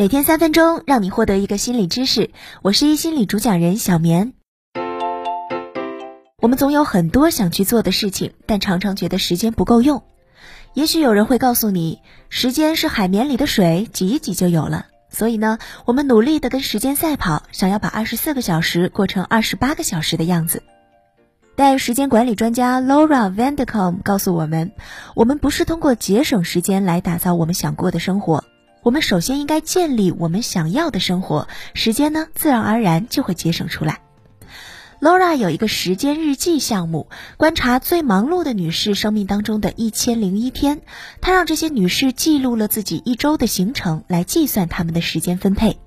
每天三分钟，让你获得一个心理知识。我是一心理主讲人小棉。我们总有很多想去做的事情，但常常觉得时间不够用。也许有人会告诉你，时间是海绵里的水，挤一挤就有了。所以呢，我们努力的跟时间赛跑，想要把二十四个小时过成二十八个小时的样子。但时间管理专家 Laura Vandercom 告诉我们，我们不是通过节省时间来打造我们想过的生活。我们首先应该建立我们想要的生活，时间呢，自然而然就会节省出来。Laura 有一个时间日记项目，观察最忙碌的女士生命当中的一千零一天，她让这些女士记录了自己一周的行程，来计算她们的时间分配。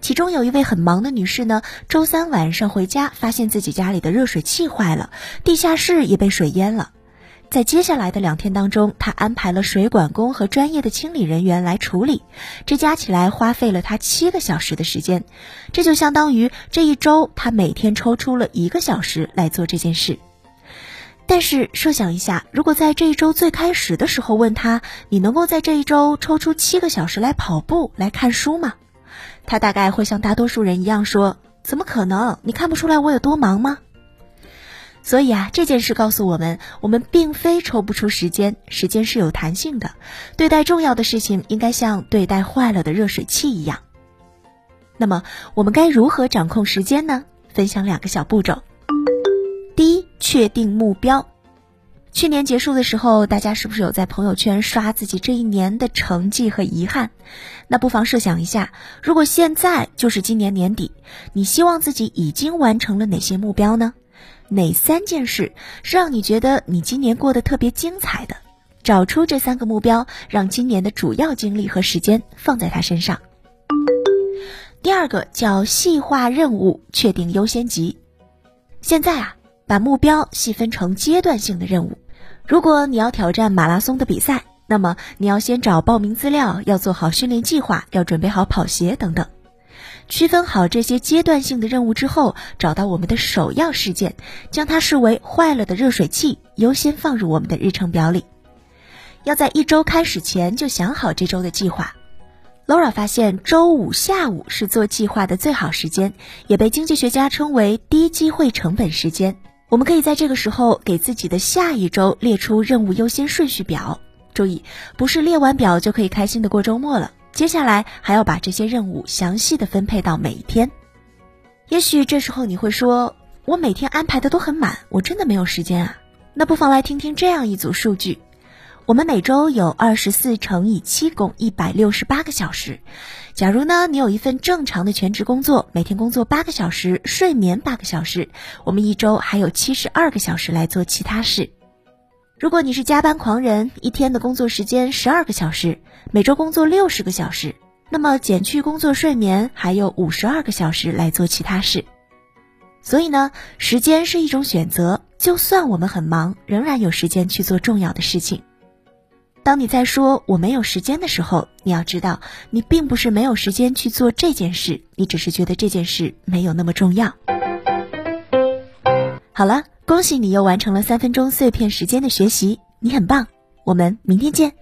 其中有一位很忙的女士呢，周三晚上回家，发现自己家里的热水器坏了，地下室也被水淹了。在接下来的两天当中，他安排了水管工和专业的清理人员来处理，这加起来花费了他七个小时的时间，这就相当于这一周他每天抽出了一个小时来做这件事。但是设想一下，如果在这一周最开始的时候问他，你能够在这一周抽出七个小时来跑步、来看书吗？他大概会像大多数人一样说：“怎么可能？你看不出来我有多忙吗？”所以啊，这件事告诉我们，我们并非抽不出时间，时间是有弹性的。对待重要的事情，应该像对待坏了的热水器一样。那么，我们该如何掌控时间呢？分享两个小步骤。第一，确定目标。去年结束的时候，大家是不是有在朋友圈刷自己这一年的成绩和遗憾？那不妨设想一下，如果现在就是今年年底，你希望自己已经完成了哪些目标呢？哪三件事是让你觉得你今年过得特别精彩的？找出这三个目标，让今年的主要精力和时间放在它身上。第二个叫细化任务，确定优先级。现在啊，把目标细分成阶段性的任务。如果你要挑战马拉松的比赛，那么你要先找报名资料，要做好训练计划，要准备好跑鞋等等。区分好这些阶段性的任务之后，找到我们的首要事件，将它视为坏了的热水器，优先放入我们的日程表里。要在一周开始前就想好这周的计划。Laura 发现，周五下午是做计划的最好时间，也被经济学家称为低机会成本时间。我们可以在这个时候给自己的下一周列出任务优先顺序表。注意，不是列完表就可以开心的过周末了。接下来还要把这些任务详细的分配到每一天。也许这时候你会说：“我每天安排的都很满，我真的没有时间啊。”那不妨来听听这样一组数据：我们每周有二十四乘以七共一百六十八个小时。假如呢你有一份正常的全职工作，每天工作八个小时，睡眠八个小时，我们一周还有七十二个小时来做其他事。如果你是加班狂人，一天的工作时间十二个小时，每周工作六十个小时，那么减去工作睡眠，还有五十二个小时来做其他事。所以呢，时间是一种选择，就算我们很忙，仍然有时间去做重要的事情。当你在说我没有时间的时候，你要知道，你并不是没有时间去做这件事，你只是觉得这件事没有那么重要。好了。恭喜你又完成了三分钟碎片时间的学习，你很棒，我们明天见。